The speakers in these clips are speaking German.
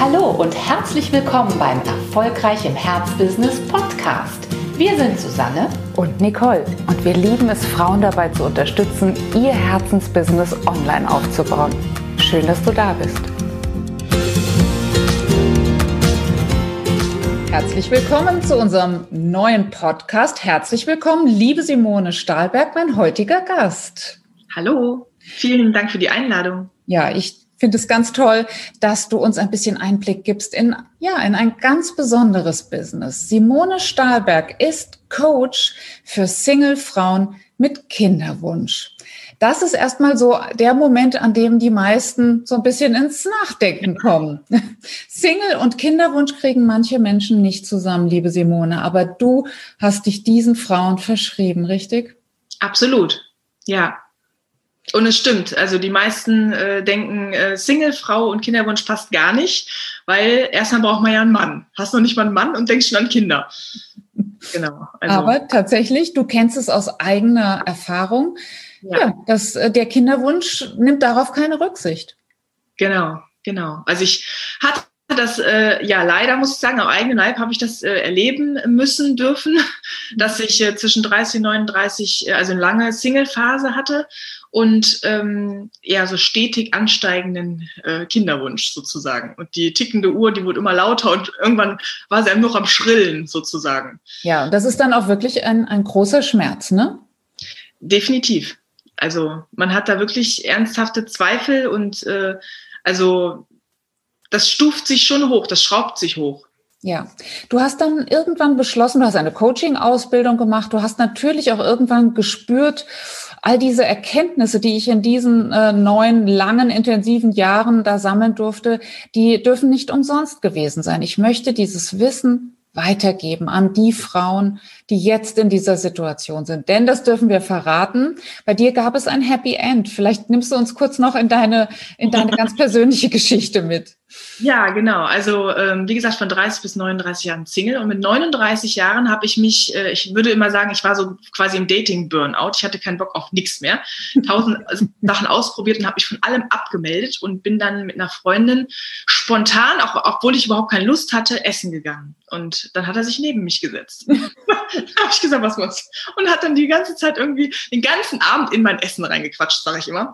Hallo und herzlich willkommen beim Erfolgreich im Herzbusiness Podcast. Wir sind Susanne und Nicole und wir lieben es, Frauen dabei zu unterstützen, ihr Herzensbusiness online aufzubauen. Schön, dass du da bist. Herzlich willkommen zu unserem neuen Podcast. Herzlich willkommen, liebe Simone Stahlberg, mein heutiger Gast. Hallo, vielen Dank für die Einladung. Ja, ich finde es ganz toll, dass du uns ein bisschen Einblick gibst in, ja, in ein ganz besonderes Business. Simone Stahlberg ist Coach für Single-Frauen mit Kinderwunsch. Das ist erstmal so der Moment, an dem die meisten so ein bisschen ins Nachdenken kommen. Single und Kinderwunsch kriegen manche Menschen nicht zusammen, liebe Simone, aber du hast dich diesen Frauen verschrieben, richtig? Absolut. Ja, und es stimmt, also die meisten äh, denken, äh, Single-Frau und Kinderwunsch passt gar nicht, weil erstmal braucht man ja einen Mann. Hast noch nicht mal einen Mann und denkst schon an Kinder. Genau. Also. Aber tatsächlich, du kennst es aus eigener Erfahrung, ja, ja dass äh, der Kinderwunsch nimmt darauf keine Rücksicht. Genau, genau. Also ich hatte das, äh, ja, leider muss ich sagen, am eigenen Leib habe ich das äh, erleben müssen dürfen, dass ich äh, zwischen 30 und 39, äh, also eine lange Single-Phase hatte und ähm, eher so stetig ansteigenden äh, Kinderwunsch sozusagen. Und die tickende Uhr, die wurde immer lauter und irgendwann war sie einem noch am Schrillen sozusagen. Ja, und das ist dann auch wirklich ein, ein großer Schmerz, ne? Definitiv. Also man hat da wirklich ernsthafte Zweifel und äh, also das stuft sich schon hoch, das schraubt sich hoch. Ja, du hast dann irgendwann beschlossen, du hast eine Coaching-Ausbildung gemacht, du hast natürlich auch irgendwann gespürt, all diese Erkenntnisse, die ich in diesen äh, neun langen, intensiven Jahren da sammeln durfte, die dürfen nicht umsonst gewesen sein. Ich möchte dieses Wissen weitergeben an die Frauen, die jetzt in dieser Situation sind. Denn das dürfen wir verraten. Bei dir gab es ein Happy End. Vielleicht nimmst du uns kurz noch in deine, in deine ganz persönliche Geschichte mit. Ja, genau. Also ähm, wie gesagt, von 30 bis 39 Jahren Single und mit 39 Jahren habe ich mich, äh, ich würde immer sagen, ich war so quasi im Dating-Burnout. Ich hatte keinen Bock auf nichts mehr. Tausend Sachen ausprobiert und habe mich von allem abgemeldet und bin dann mit einer Freundin spontan, auch, obwohl ich überhaupt keine Lust hatte, essen gegangen. Und dann hat er sich neben mich gesetzt. habe ich gesagt, was muss? Und hat dann die ganze Zeit irgendwie den ganzen Abend in mein Essen reingequatscht, sage ich immer.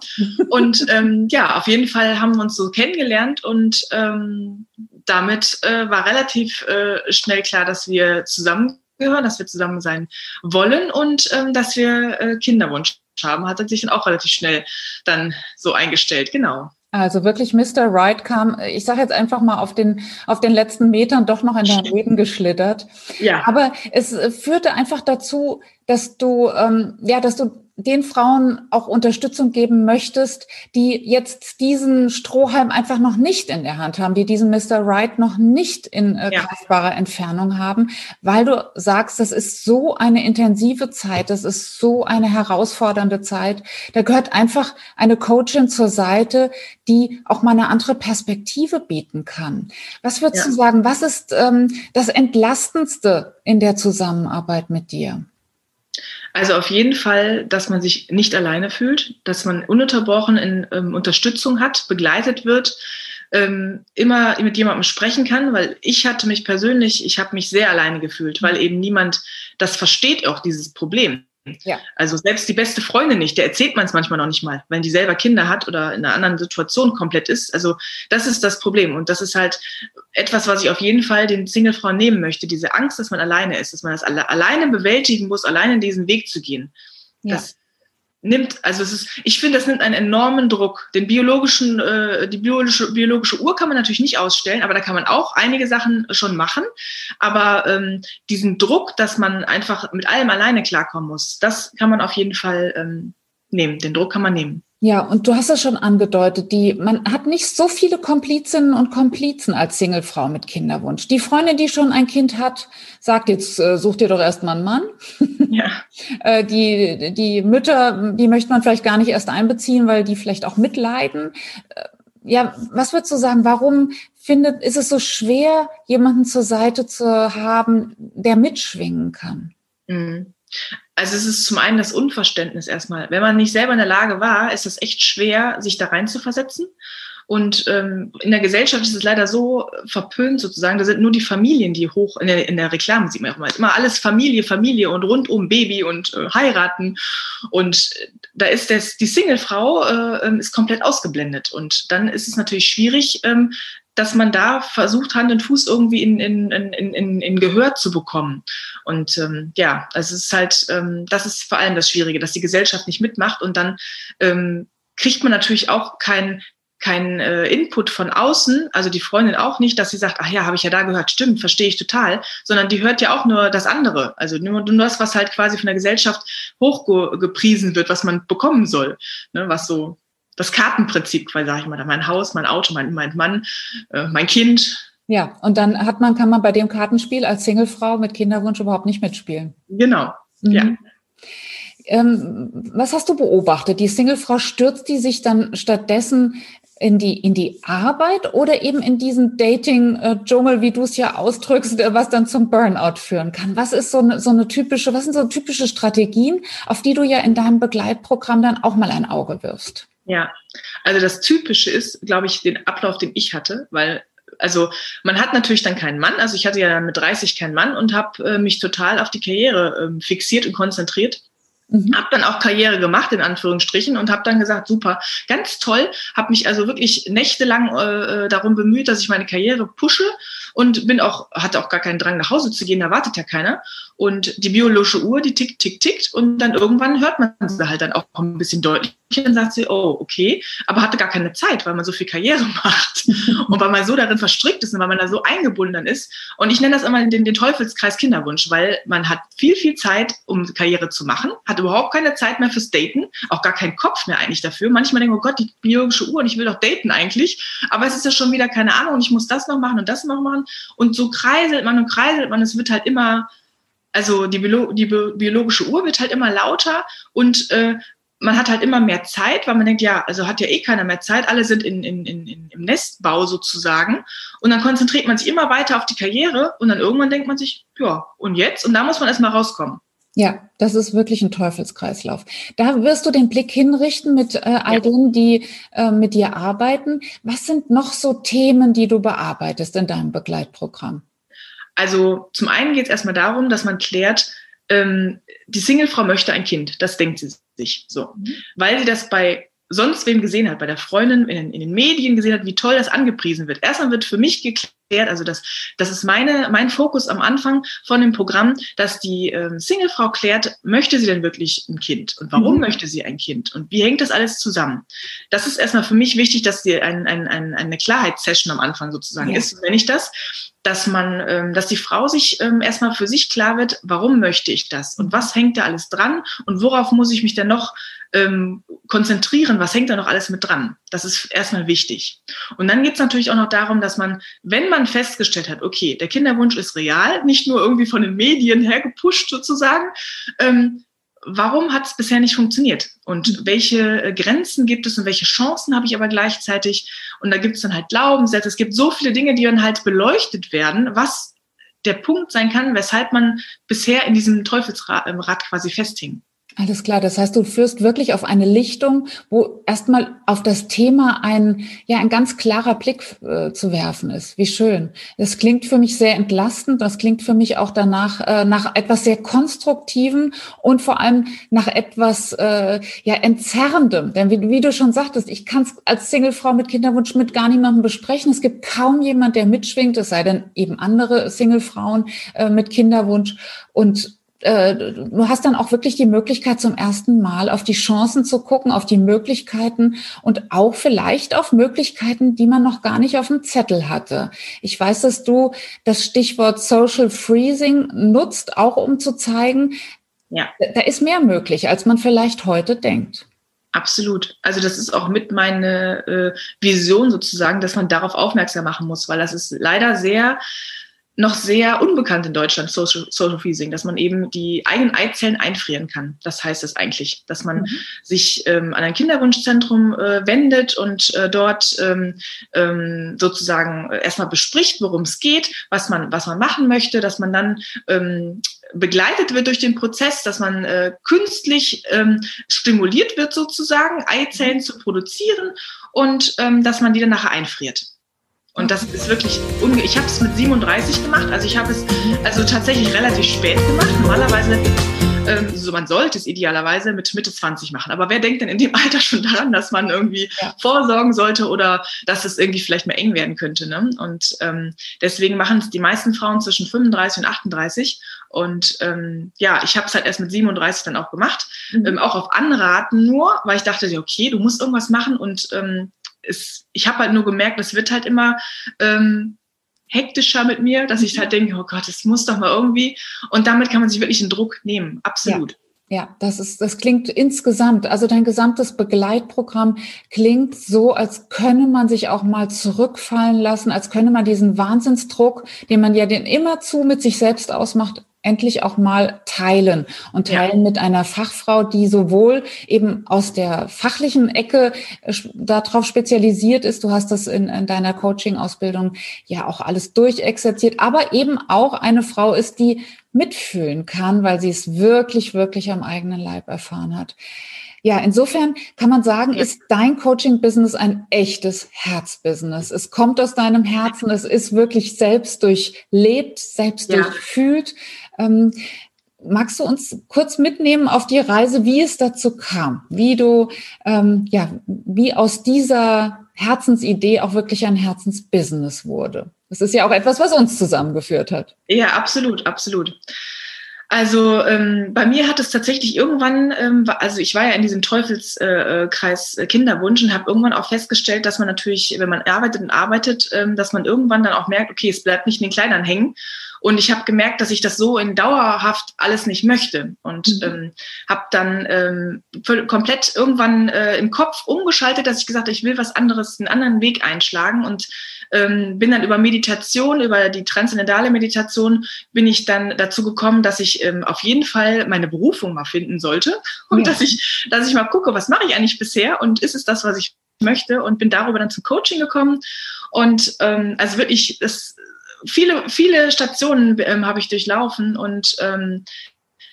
Und ähm, ja, auf jeden Fall haben wir uns so kennengelernt und ähm, damit äh, war relativ äh, schnell klar, dass wir zusammengehören, dass wir zusammen sein wollen und ähm, dass wir äh, Kinderwunsch haben, hat sich dann auch relativ schnell dann so eingestellt, genau. Also wirklich Mr. Right kam, ich sage jetzt einfach mal auf den, auf den letzten Metern doch noch in dein Leben geschlittert. Ja. Aber es führte einfach dazu, dass du, ähm, ja, dass du den Frauen auch Unterstützung geben möchtest, die jetzt diesen Strohhalm einfach noch nicht in der Hand haben, die diesen Mr. Right noch nicht in äh, ja. greifbarer Entfernung haben, weil du sagst, das ist so eine intensive Zeit, das ist so eine herausfordernde Zeit. Da gehört einfach eine Coachin zur Seite, die auch mal eine andere Perspektive bieten kann. Was würdest ja. du sagen, was ist ähm, das Entlastendste in der Zusammenarbeit mit dir? Also auf jeden Fall, dass man sich nicht alleine fühlt, dass man ununterbrochen in ähm, Unterstützung hat, begleitet wird, ähm, immer mit jemandem sprechen kann, weil ich hatte mich persönlich, ich habe mich sehr alleine gefühlt, weil eben niemand das versteht auch dieses Problem. Ja. Also selbst die beste Freundin nicht, der erzählt man es manchmal noch nicht mal, wenn die selber Kinder hat oder in einer anderen Situation komplett ist. Also das ist das Problem. Und das ist halt etwas, was ich auf jeden Fall den Singlefrauen nehmen möchte. Diese Angst, dass man alleine ist, dass man das alle, alleine bewältigen muss, alleine diesen Weg zu gehen. Ja. Das, nimmt, also es ist, ich finde, das nimmt einen enormen Druck. Den biologischen, äh, die biologische, biologische Uhr kann man natürlich nicht ausstellen, aber da kann man auch einige Sachen schon machen. Aber ähm, diesen Druck, dass man einfach mit allem alleine klarkommen muss, das kann man auf jeden Fall ähm, nehmen. Den Druck kann man nehmen. Ja, und du hast es schon angedeutet, die, man hat nicht so viele Komplizinnen und Komplizen als Singlefrau mit Kinderwunsch. Die Freundin, die schon ein Kind hat, sagt jetzt, äh, such dir doch erstmal einen Mann. Ja. äh, die, die Mütter, die möchte man vielleicht gar nicht erst einbeziehen, weil die vielleicht auch mitleiden. Äh, ja, was würdest du sagen, warum findet, ist es so schwer, jemanden zur Seite zu haben, der mitschwingen kann? Mhm also es ist zum einen das Unverständnis erstmal. Wenn man nicht selber in der Lage war, ist es echt schwer, sich da rein zu versetzen. Und ähm, in der Gesellschaft ist es leider so verpönt sozusagen. Da sind nur die Familien, die hoch in der, in der Reklame sieht man auch mal immer alles Familie, Familie und rundum Baby und äh, heiraten. Und da ist das, die Singlefrau äh, ähm, ist komplett ausgeblendet. Und dann ist es natürlich schwierig, ähm, dass man da versucht, Hand und Fuß irgendwie in, in, in, in, in Gehör zu bekommen. Und ähm, ja, also es ist halt, ähm, das ist vor allem das Schwierige, dass die Gesellschaft nicht mitmacht und dann ähm, kriegt man natürlich auch kein kein äh, Input von außen, also die Freundin auch nicht, dass sie sagt, ach ja, habe ich ja da gehört, stimmt, verstehe ich total, sondern die hört ja auch nur das andere, also nur, nur das, was halt quasi von der Gesellschaft hochgepriesen wird, was man bekommen soll, ne, was so das Kartenprinzip, weil sage ich mal, mein Haus, mein Auto, mein, mein Mann, äh, mein Kind. Ja, und dann hat man, kann man bei dem Kartenspiel als Singlefrau mit Kinderwunsch überhaupt nicht mitspielen. Genau, mhm. ja. Ähm, was hast du beobachtet? Die Singlefrau stürzt die sich dann stattdessen in die, in die Arbeit oder eben in diesen Dating-Dschungel, wie du es ja ausdrückst, was dann zum Burnout führen kann? Was ist so eine, so eine typische, was sind so typische Strategien, auf die du ja in deinem Begleitprogramm dann auch mal ein Auge wirfst? Ja, also das Typische ist, glaube ich, den Ablauf, den ich hatte, weil also man hat natürlich dann keinen Mann. Also ich hatte ja dann mit 30 keinen Mann und habe äh, mich total auf die Karriere äh, fixiert und konzentriert. Mhm. Habe dann auch Karriere gemacht, in Anführungsstrichen, und habe dann gesagt, super, ganz toll, habe mich also wirklich nächtelang äh, äh, darum bemüht, dass ich meine Karriere pushe und bin auch, hatte auch gar keinen Drang nach Hause zu gehen, da wartet ja keiner. Und die biologische Uhr, die tickt, tickt, tickt. Und dann irgendwann hört man sie halt dann auch ein bisschen deutlich und sagt sie, oh, okay, aber hatte gar keine Zeit, weil man so viel Karriere macht. Und weil man so darin verstrickt ist und weil man da so eingebunden ist. Und ich nenne das immer den, den Teufelskreis Kinderwunsch, weil man hat viel, viel Zeit, um Karriere zu machen, hat überhaupt keine Zeit mehr fürs Daten, auch gar keinen Kopf mehr eigentlich dafür. Manchmal denke ich, oh Gott, die biologische Uhr und ich will doch daten eigentlich, aber es ist ja schon wieder keine Ahnung und ich muss das noch machen und das noch machen. Und so kreiselt man und kreiselt man, es wird halt immer also die, Biolo die biologische Uhr wird halt immer lauter und äh, man hat halt immer mehr Zeit, weil man denkt, ja, also hat ja eh keiner mehr Zeit, alle sind in, in, in, im Nestbau sozusagen. Und dann konzentriert man sich immer weiter auf die Karriere und dann irgendwann denkt man sich, ja, und jetzt? Und da muss man erstmal rauskommen. Ja, das ist wirklich ein Teufelskreislauf. Da wirst du den Blick hinrichten mit äh, all ja. denen, die äh, mit dir arbeiten. Was sind noch so Themen, die du bearbeitest in deinem Begleitprogramm? Also zum einen geht es erstmal darum, dass man klärt, ähm, die Singlefrau möchte ein Kind, das denkt sie sich so. Mhm. Weil sie das bei sonst wem gesehen hat, bei der Freundin, in, in, den Medien gesehen hat, wie toll das angepriesen wird. Erstmal wird für mich geklärt, also das, das ist meine, mein Fokus am Anfang von dem Programm, dass die ähm, Singlefrau klärt, möchte sie denn wirklich ein Kind und warum mhm. möchte sie ein Kind und wie hängt das alles zusammen? Das ist erstmal für mich wichtig, dass sie ein, ein, ein, eine Klarheitssession am Anfang sozusagen ja. ist. Wenn ich das dass man, ähm, dass die Frau sich ähm, erstmal für sich klar wird, warum möchte ich das und was hängt da alles dran und worauf muss ich mich denn noch ähm, konzentrieren, was hängt da noch alles mit dran. Das ist erstmal wichtig. Und dann geht es natürlich auch noch darum, dass man, wenn man festgestellt hat, okay, der Kinderwunsch ist real, nicht nur irgendwie von den Medien hergepusht sozusagen, ähm, warum hat es bisher nicht funktioniert? Und mhm. welche äh, Grenzen gibt es und welche Chancen habe ich aber gleichzeitig? Und da gibt es dann halt Glaubenssätze. Es gibt so viele Dinge, die dann halt beleuchtet werden, was der Punkt sein kann, weshalb man bisher in diesem Teufelsrad ähm, quasi festhing. Alles klar. Das heißt, du führst wirklich auf eine Lichtung, wo erstmal auf das Thema ein, ja, ein ganz klarer Blick äh, zu werfen ist. Wie schön. Das klingt für mich sehr entlastend. Das klingt für mich auch danach, äh, nach etwas sehr Konstruktivem und vor allem nach etwas, äh, ja, entzerrendem. Denn wie, wie du schon sagtest, ich kann es als Singlefrau mit Kinderwunsch mit gar niemandem besprechen. Es gibt kaum jemand, der mitschwingt, es sei denn eben andere Singlefrauen äh, mit Kinderwunsch. Und äh, du hast dann auch wirklich die Möglichkeit zum ersten Mal auf die Chancen zu gucken, auf die Möglichkeiten und auch vielleicht auf Möglichkeiten, die man noch gar nicht auf dem Zettel hatte. Ich weiß, dass du das Stichwort Social Freezing nutzt, auch um zu zeigen, ja. da ist mehr möglich, als man vielleicht heute denkt. Absolut. Also das ist auch mit meine äh, Vision sozusagen, dass man darauf aufmerksam machen muss, weil das ist leider sehr noch sehr unbekannt in Deutschland, Social, Social Freezing, dass man eben die eigenen Eizellen einfrieren kann. Das heißt es eigentlich, dass man mhm. sich ähm, an ein Kinderwunschzentrum äh, wendet und äh, dort ähm, ähm, sozusagen erstmal bespricht, worum es geht, was man, was man machen möchte, dass man dann ähm, begleitet wird durch den Prozess, dass man äh, künstlich ähm, stimuliert wird sozusagen, Eizellen mhm. zu produzieren und ähm, dass man die dann nachher einfriert. Und das ist wirklich, unge ich habe es mit 37 gemacht, also ich habe es also tatsächlich relativ spät gemacht. Normalerweise, ähm, so man sollte es idealerweise mit Mitte 20 machen. Aber wer denkt denn in dem Alter schon daran, dass man irgendwie ja. vorsorgen sollte oder dass es irgendwie vielleicht mehr eng werden könnte? Ne? Und ähm, deswegen machen es die meisten Frauen zwischen 35 und 38. Und ähm, ja, ich habe es halt erst mit 37 dann auch gemacht, mhm. ähm, auch auf Anraten nur, weil ich dachte, okay, du musst irgendwas machen und ähm, es, ich habe halt nur gemerkt, es wird halt immer ähm, hektischer mit mir, dass ich halt denke, oh Gott, es muss doch mal irgendwie. Und damit kann man sich wirklich einen Druck nehmen, absolut. Ja. Ja, das ist, das klingt insgesamt, also dein gesamtes Begleitprogramm klingt so, als könne man sich auch mal zurückfallen lassen, als könne man diesen Wahnsinnsdruck, den man ja den immerzu mit sich selbst ausmacht, endlich auch mal teilen und teilen ja. mit einer Fachfrau, die sowohl eben aus der fachlichen Ecke äh, darauf spezialisiert ist, du hast das in, in deiner Coaching-Ausbildung ja auch alles durchexerziert, aber eben auch eine Frau ist, die mitfühlen kann, weil sie es wirklich, wirklich am eigenen Leib erfahren hat. Ja, insofern kann man sagen, ja. ist dein Coaching-Business ein echtes Herzbusiness. Es kommt aus deinem Herzen, es ist wirklich selbst durchlebt, selbst ja. durchfühlt. Ähm, magst du uns kurz mitnehmen auf die Reise, wie es dazu kam, wie du, ähm, ja, wie aus dieser Herzensidee auch wirklich ein Herzensbusiness wurde? Das ist ja auch etwas, was uns zusammengeführt hat. Ja, absolut, absolut. Also ähm, bei mir hat es tatsächlich irgendwann, ähm, also ich war ja in diesem Teufelskreis äh, Kinderwunsch und habe irgendwann auch festgestellt, dass man natürlich, wenn man arbeitet und arbeitet, ähm, dass man irgendwann dann auch merkt, okay, es bleibt nicht in den Kleidern hängen. Und ich habe gemerkt, dass ich das so in dauerhaft alles nicht möchte. Und mhm. ähm, habe dann ähm, komplett irgendwann äh, im Kopf umgeschaltet, dass ich gesagt habe, ich will was anderes, einen anderen Weg einschlagen. Und ähm, bin dann über Meditation, über die transzendentale Meditation, bin ich dann dazu gekommen, dass ich ähm, auf jeden Fall meine Berufung mal finden sollte. Und ja. dass ich, dass ich mal gucke, was mache ich eigentlich bisher und ist es das, was ich möchte? Und bin darüber dann zum Coaching gekommen. Und ähm, also wirklich das viele viele Stationen ähm, habe ich durchlaufen und ähm,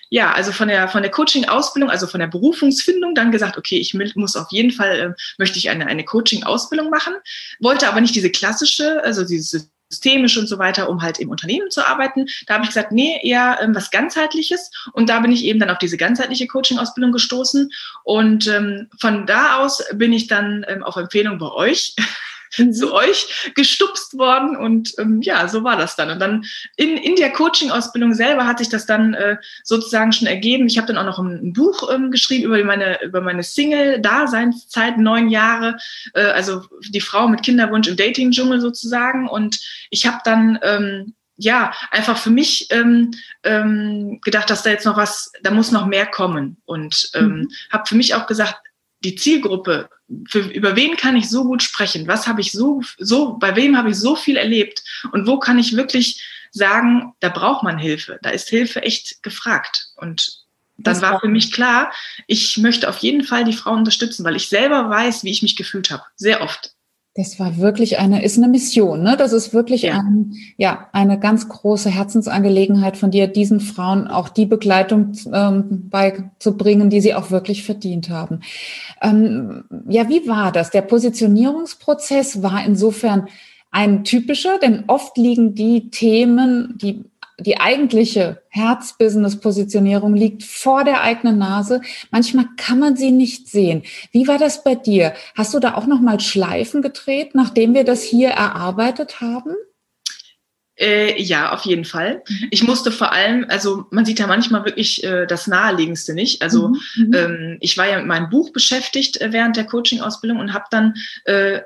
ja, also von der, von der Coaching-Ausbildung, also von der Berufungsfindung, dann gesagt, okay, ich muss auf jeden Fall, äh, möchte ich eine, eine Coaching-Ausbildung machen, wollte aber nicht diese klassische, also diese systemisch und so weiter, um halt im Unternehmen zu arbeiten. Da habe ich gesagt, nee, eher ähm, was ganzheitliches. Und da bin ich eben dann auf diese ganzheitliche Coaching-Ausbildung gestoßen. Und ähm, von da aus bin ich dann ähm, auf Empfehlung bei euch mhm. zu euch gestupst worden und ähm, ja, so war das dann. Und dann in, in der Coaching-Ausbildung selber hat sich das dann äh, sozusagen schon ergeben. Ich habe dann auch noch ein, ein Buch ähm, geschrieben über meine, über meine Single-Daseinszeit, neun Jahre, äh, also die Frau mit Kinderwunsch im Dating-Dschungel sozusagen. Und ich habe dann ähm, ja, einfach für mich ähm, ähm, gedacht, dass da jetzt noch was, da muss noch mehr kommen. Und ähm, mhm. habe für mich auch gesagt, die Zielgruppe, für, über wen kann ich so gut sprechen? Was habe ich so, so, bei wem habe ich so viel erlebt? Und wo kann ich wirklich sagen, da braucht man Hilfe? Da ist Hilfe echt gefragt. Und dann war für mich klar, ich möchte auf jeden Fall die Frauen unterstützen, weil ich selber weiß, wie ich mich gefühlt habe. Sehr oft. Das war wirklich eine, ist eine Mission, ne? Das ist wirklich ja. Ein, ja, eine ganz große Herzensangelegenheit von dir, diesen Frauen auch die Begleitung ähm, beizubringen, die sie auch wirklich verdient haben. Ähm, ja, wie war das? Der Positionierungsprozess war insofern ein typischer, denn oft liegen die Themen, die die eigentliche Herzbusiness-Positionierung liegt vor der eigenen Nase. Manchmal kann man sie nicht sehen. Wie war das bei dir? Hast du da auch noch mal Schleifen gedreht, nachdem wir das hier erarbeitet haben? Äh, ja, auf jeden Fall. Mhm. Ich musste vor allem, also man sieht ja manchmal wirklich äh, das Naheliegendste nicht. Also mhm. mhm. ähm, ich war ja mit meinem Buch beschäftigt äh, während der Coaching-Ausbildung und habe dann äh,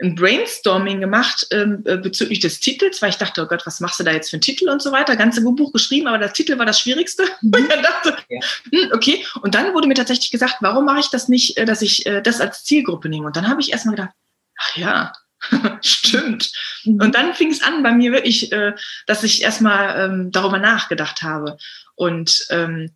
ein Brainstorming gemacht ähm, äh, bezüglich des Titels, weil ich dachte, oh Gott, was machst du da jetzt für einen Titel und so weiter. Ganze Buch geschrieben, aber der Titel war das Schwierigste. Mhm. Und dann dachte, ja. hm, okay. Und dann wurde mir tatsächlich gesagt, warum mache ich das nicht, äh, dass ich äh, das als Zielgruppe nehme? Und dann habe ich erstmal gedacht, ach ja, Stimmt. Mhm. Und dann fing es an bei mir wirklich, äh, dass ich erstmal ähm, darüber nachgedacht habe. Und ähm,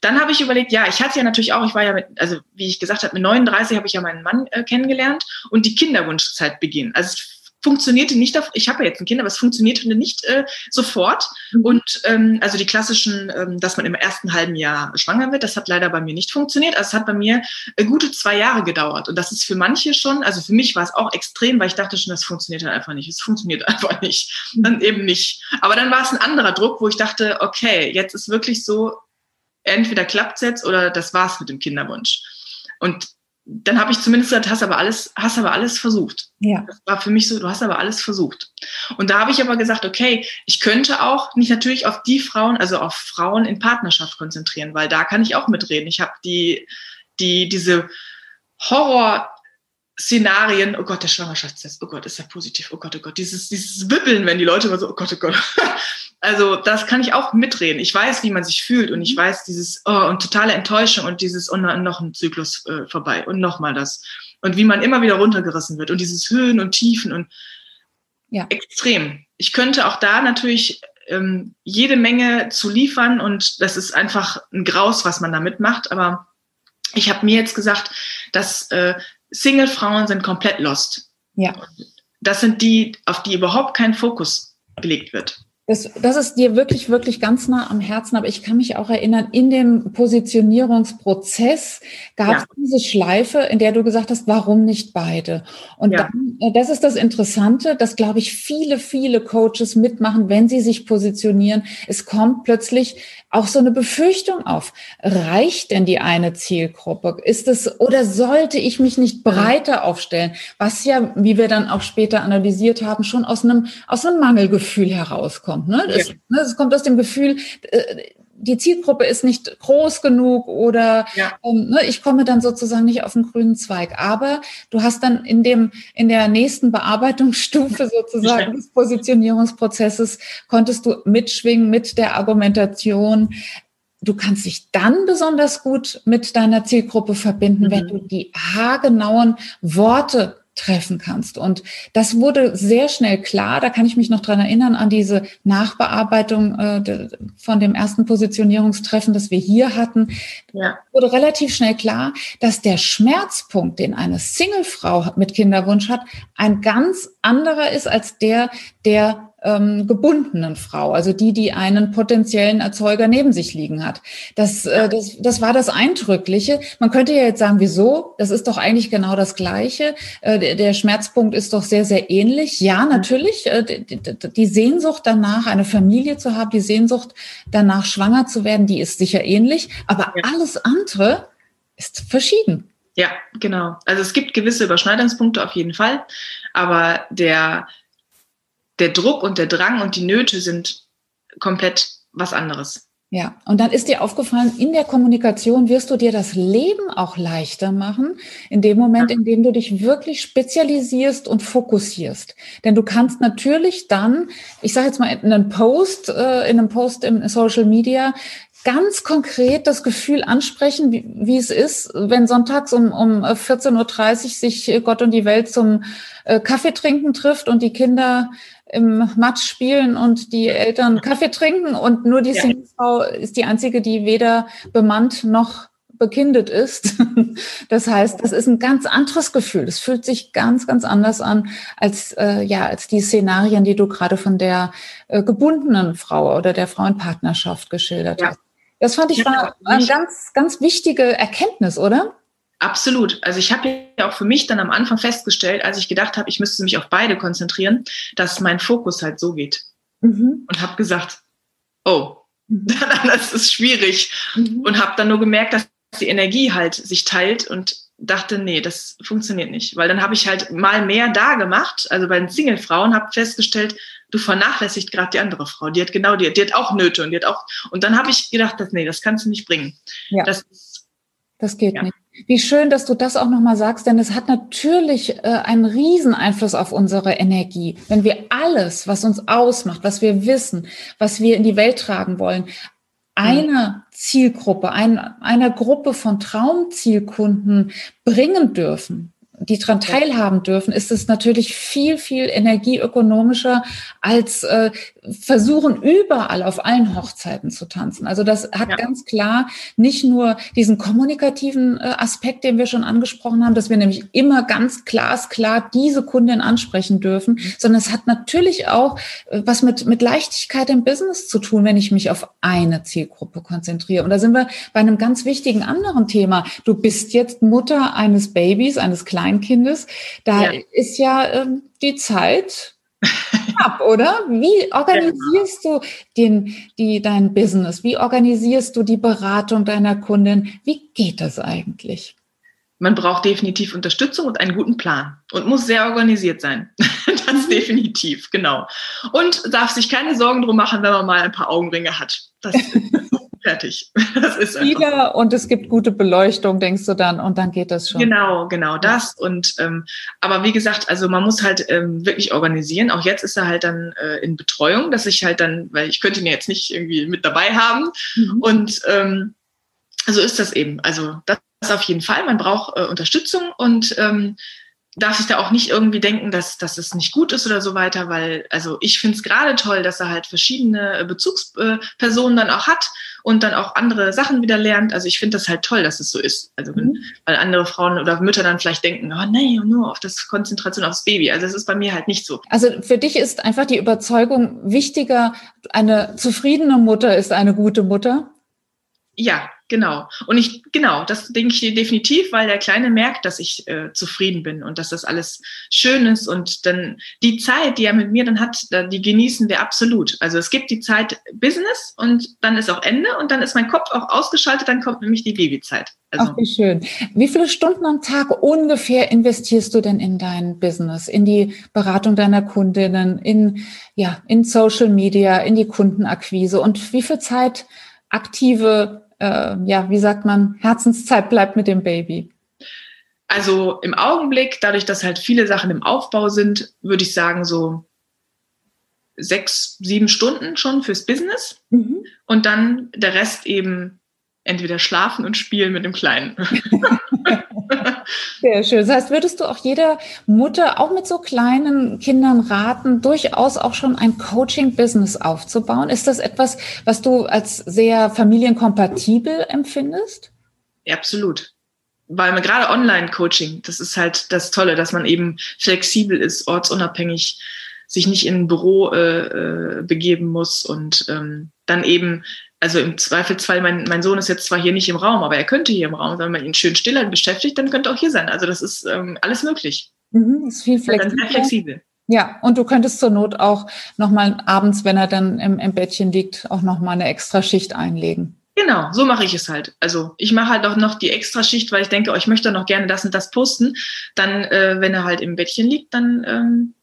dann habe ich überlegt, ja, ich hatte ja natürlich auch, ich war ja mit, also wie ich gesagt habe, mit 39 habe ich ja meinen Mann äh, kennengelernt und die Kinderwunschzeit beginnt. Also funktionierte nicht, ich habe ja jetzt ein Kind, aber es funktionierte nicht äh, sofort. Mhm. Und ähm, also die klassischen, ähm, dass man im ersten halben Jahr schwanger wird, das hat leider bei mir nicht funktioniert. Also es hat bei mir äh, gute zwei Jahre gedauert. Und das ist für manche schon, also für mich war es auch extrem, weil ich dachte schon, das funktioniert halt einfach nicht. Es funktioniert einfach nicht. Dann eben nicht. Aber dann war es ein anderer Druck, wo ich dachte, okay, jetzt ist wirklich so, entweder klappt es jetzt oder das war's mit dem Kinderwunsch. Und dann habe ich zumindest gesagt, hast aber alles, hast aber alles versucht. Ja. Das war für mich so, du hast aber alles versucht. Und da habe ich aber gesagt, okay, ich könnte auch mich natürlich auf die Frauen, also auf Frauen in Partnerschaft konzentrieren, weil da kann ich auch mitreden. Ich habe die, die, diese Horror, Szenarien, oh Gott, der Schwangerschaftstest, oh Gott, ist er positiv, oh Gott, oh Gott, dieses, dieses Wippeln, wenn die Leute immer so, oh Gott, oh Gott. Also das kann ich auch mitreden. Ich weiß, wie man sich fühlt und ich mhm. weiß dieses, oh, und totale Enttäuschung und dieses, und noch ein Zyklus äh, vorbei und nochmal das. Und wie man immer wieder runtergerissen wird und dieses Höhen und Tiefen und ja. extrem. Ich könnte auch da natürlich ähm, jede Menge zu liefern und das ist einfach ein Graus, was man da mitmacht, aber ich habe mir jetzt gesagt, dass äh, Single-Frauen sind komplett lost. Ja. Das sind die, auf die überhaupt kein Fokus gelegt wird. Das, das ist dir wirklich, wirklich ganz nah am Herzen. Aber ich kann mich auch erinnern, in dem Positionierungsprozess gab es ja. diese Schleife, in der du gesagt hast, warum nicht beide? Und ja. dann, äh, das ist das Interessante, dass, glaube ich, viele, viele Coaches mitmachen, wenn sie sich positionieren. Es kommt plötzlich auch so eine Befürchtung auf. Reicht denn die eine Zielgruppe? Ist es, oder sollte ich mich nicht breiter aufstellen? Was ja, wie wir dann auch später analysiert haben, schon aus einem, aus einem Mangelgefühl herauskommt. Ne? Es, ja. ne, es kommt aus dem Gefühl, äh, die Zielgruppe ist nicht groß genug oder ja. ähm, ne, ich komme dann sozusagen nicht auf den grünen Zweig. Aber du hast dann in dem in der nächsten Bearbeitungsstufe sozusagen ja. des Positionierungsprozesses konntest du mitschwingen mit der Argumentation. Du kannst dich dann besonders gut mit deiner Zielgruppe verbinden, mhm. wenn du die haargenauen Worte treffen kannst. Und das wurde sehr schnell klar. Da kann ich mich noch dran erinnern an diese Nachbearbeitung äh, von dem ersten Positionierungstreffen, das wir hier hatten. Ja. Wurde relativ schnell klar, dass der Schmerzpunkt, den eine Singlefrau mit Kinderwunsch hat, ein ganz anderer ist als der der ähm, gebundenen Frau, also die, die einen potenziellen Erzeuger neben sich liegen hat. Das, äh, das, das war das Eindrückliche. Man könnte ja jetzt sagen, wieso? Das ist doch eigentlich genau das Gleiche. Äh, der, der Schmerzpunkt ist doch sehr, sehr ähnlich. Ja, mhm. natürlich, äh, die, die Sehnsucht danach, eine Familie zu haben, die Sehnsucht danach, schwanger zu werden, die ist sicher ähnlich. Aber ja. alles andere ist verschieden. Ja, genau. Also es gibt gewisse Überschneidungspunkte auf jeden Fall, aber der der Druck und der Drang und die Nöte sind komplett was anderes. Ja, und dann ist dir aufgefallen, in der Kommunikation wirst du dir das Leben auch leichter machen, in dem Moment, in dem du dich wirklich spezialisierst und fokussierst. Denn du kannst natürlich dann, ich sage jetzt mal in einem Post, äh, in einem Post im Social Media, ganz konkret das Gefühl ansprechen, wie, wie es ist, wenn sonntags um, um 14.30 Uhr sich Gott und die Welt zum äh, Kaffee trinken trifft und die Kinder im Matsch spielen und die Eltern Kaffee trinken und nur die ja. Singlefrau ist die einzige, die weder bemannt noch bekindet ist. Das heißt, das ist ein ganz anderes Gefühl. Das fühlt sich ganz, ganz anders an als äh, ja als die Szenarien, die du gerade von der äh, gebundenen Frau oder der Frauenpartnerschaft geschildert ja. hast. Das fand ich war eine ganz, ganz wichtige Erkenntnis, oder? Absolut. Also ich habe ja auch für mich dann am Anfang festgestellt, als ich gedacht habe, ich müsste mich auf beide konzentrieren, dass mein Fokus halt so geht. Mhm. Und habe gesagt, oh, mhm. das ist schwierig. Mhm. Und habe dann nur gemerkt, dass die Energie halt sich teilt und dachte, nee, das funktioniert nicht. Weil dann habe ich halt mal mehr da gemacht, also bei den Single-Frauen, habe festgestellt, du vernachlässigt gerade die andere Frau. Die hat genau, die, die hat auch Nöte und die hat auch. Und dann habe ich gedacht, dass, nee, das kannst du nicht bringen. Ja. Das, das geht ja. nicht. Wie schön, dass du das auch nochmal sagst, denn es hat natürlich äh, einen riesen Einfluss auf unsere Energie. Wenn wir alles, was uns ausmacht, was wir wissen, was wir in die Welt tragen wollen, einer Zielgruppe, ein, einer Gruppe von Traumzielkunden bringen dürfen, die daran teilhaben dürfen, ist es natürlich viel, viel energieökonomischer als äh, versuchen, überall auf allen Hochzeiten zu tanzen. Also das hat ja. ganz klar nicht nur diesen kommunikativen äh, Aspekt, den wir schon angesprochen haben, dass wir nämlich immer ganz glasklar diese Kundin ansprechen dürfen, mhm. sondern es hat natürlich auch äh, was mit, mit Leichtigkeit im Business zu tun, wenn ich mich auf eine Zielgruppe konzentriere. Und da sind wir bei einem ganz wichtigen anderen Thema. Du bist jetzt Mutter eines Babys, eines Kleinkindes. Da ja. ist ja ähm, die Zeit ab, oder? Wie organisierst ja. du den, die, dein Business? Wie organisierst du die Beratung deiner Kundin? Wie geht das eigentlich? Man braucht definitiv Unterstützung und einen guten Plan und muss sehr organisiert sein. das mhm. definitiv, genau. Und darf sich keine Sorgen drum machen, wenn man mal ein paar Augenringe hat. Das fertig. Das ist Viele und es gibt gute Beleuchtung, denkst du dann, und dann geht das schon. Genau, genau das. Und ähm, aber wie gesagt, also man muss halt ähm, wirklich organisieren. Auch jetzt ist er halt dann äh, in Betreuung, dass ich halt dann, weil ich könnte ihn jetzt nicht irgendwie mit dabei haben. Mhm. Und ähm, so ist das eben. Also das auf jeden Fall. Man braucht äh, Unterstützung und ähm, darf sich da auch nicht irgendwie denken, dass, dass es nicht gut ist oder so weiter, weil also ich finde es gerade toll, dass er halt verschiedene äh, Bezugspersonen dann auch hat und dann auch andere Sachen wieder lernt. Also ich finde das halt toll, dass es so ist. Also mhm. weil andere Frauen oder Mütter dann vielleicht denken, oh nee, nur auf das Konzentration aufs Baby. Also es ist bei mir halt nicht so. Also für dich ist einfach die Überzeugung wichtiger, eine zufriedene Mutter ist eine gute Mutter? Ja, Genau. Und ich, genau, das denke ich definitiv, weil der Kleine merkt, dass ich äh, zufrieden bin und dass das alles schön ist. Und dann die Zeit, die er mit mir dann hat, die genießen wir absolut. Also es gibt die Zeit Business und dann ist auch Ende und dann ist mein Kopf auch ausgeschaltet, dann kommt nämlich die Babyzeit. Also, Ach, wie schön. Wie viele Stunden am Tag ungefähr investierst du denn in dein Business, in die Beratung deiner Kundinnen, in, ja, in Social Media, in die Kundenakquise und wie viel Zeit aktive äh, ja, wie sagt man, Herzenszeit bleibt mit dem Baby? Also im Augenblick, dadurch, dass halt viele Sachen im Aufbau sind, würde ich sagen, so sechs, sieben Stunden schon fürs Business mhm. und dann der Rest eben entweder schlafen und spielen mit dem Kleinen. Sehr schön. Das heißt, würdest du auch jeder Mutter, auch mit so kleinen Kindern raten, durchaus auch schon ein Coaching-Business aufzubauen? Ist das etwas, was du als sehr familienkompatibel empfindest? Ja, absolut. Weil gerade Online-Coaching, das ist halt das Tolle, dass man eben flexibel ist, ortsunabhängig, sich nicht in ein Büro äh, äh begeben muss und ähm, dann eben also im Zweifelsfall, mein, mein Sohn ist jetzt zwar hier nicht im Raum, aber er könnte hier im Raum, wenn man ihn schön stiller beschäftigt, dann könnte er auch hier sein. Also das ist ähm, alles möglich. Mhm, ist viel flexibel. Sehr flexibel. Ja, und du könntest zur Not auch nochmal abends, wenn er dann im, im Bettchen liegt, auch nochmal eine extra Schicht einlegen. Genau, so mache ich es halt. Also ich mache halt auch noch die extra Schicht, weil ich denke, oh, ich möchte noch gerne das und das posten. Dann, äh, wenn er halt im Bettchen liegt, dann ähm,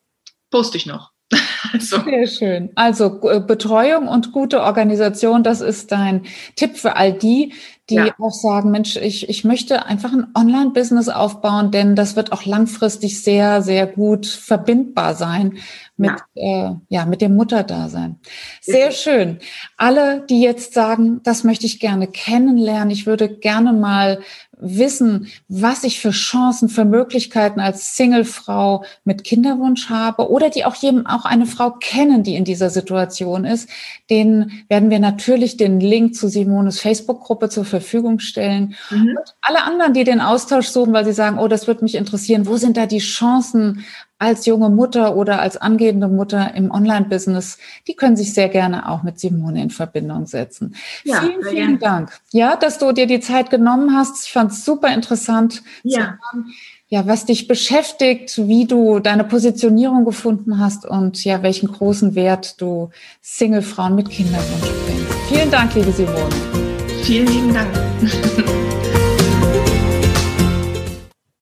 poste ich noch. Also. Sehr schön. Also äh, Betreuung und gute Organisation, das ist dein Tipp für all die, die ja. auch sagen, Mensch, ich, ich möchte einfach ein Online-Business aufbauen, denn das wird auch langfristig sehr, sehr gut verbindbar sein mit, ja. Äh, ja, mit dem Mutterdasein. Sehr schön. Alle, die jetzt sagen, das möchte ich gerne kennenlernen, ich würde gerne mal wissen, was ich für Chancen, für Möglichkeiten als Singlefrau mit Kinderwunsch habe oder die auch jedem, auch eine Frau kennen, die in dieser Situation ist, denen werden wir natürlich den Link zu Simones Facebook-Gruppe zur Verfügung stellen. Mhm. Und alle anderen, die den Austausch suchen, weil sie sagen, oh, das wird mich interessieren, wo sind da die Chancen als junge Mutter oder als angehende Mutter im Online-Business, die können sich sehr gerne auch mit Simone in Verbindung setzen. Ja, vielen, vielen Dank. Ja, dass du dir die Zeit genommen hast. Ich fand es super interessant ja. zu hören, ja, was dich beschäftigt, wie du deine Positionierung gefunden hast und ja, welchen großen Wert du Single-Frauen mit Kinderwunsch bringst. Vielen Dank, liebe Simone. Vielen lieben Dank.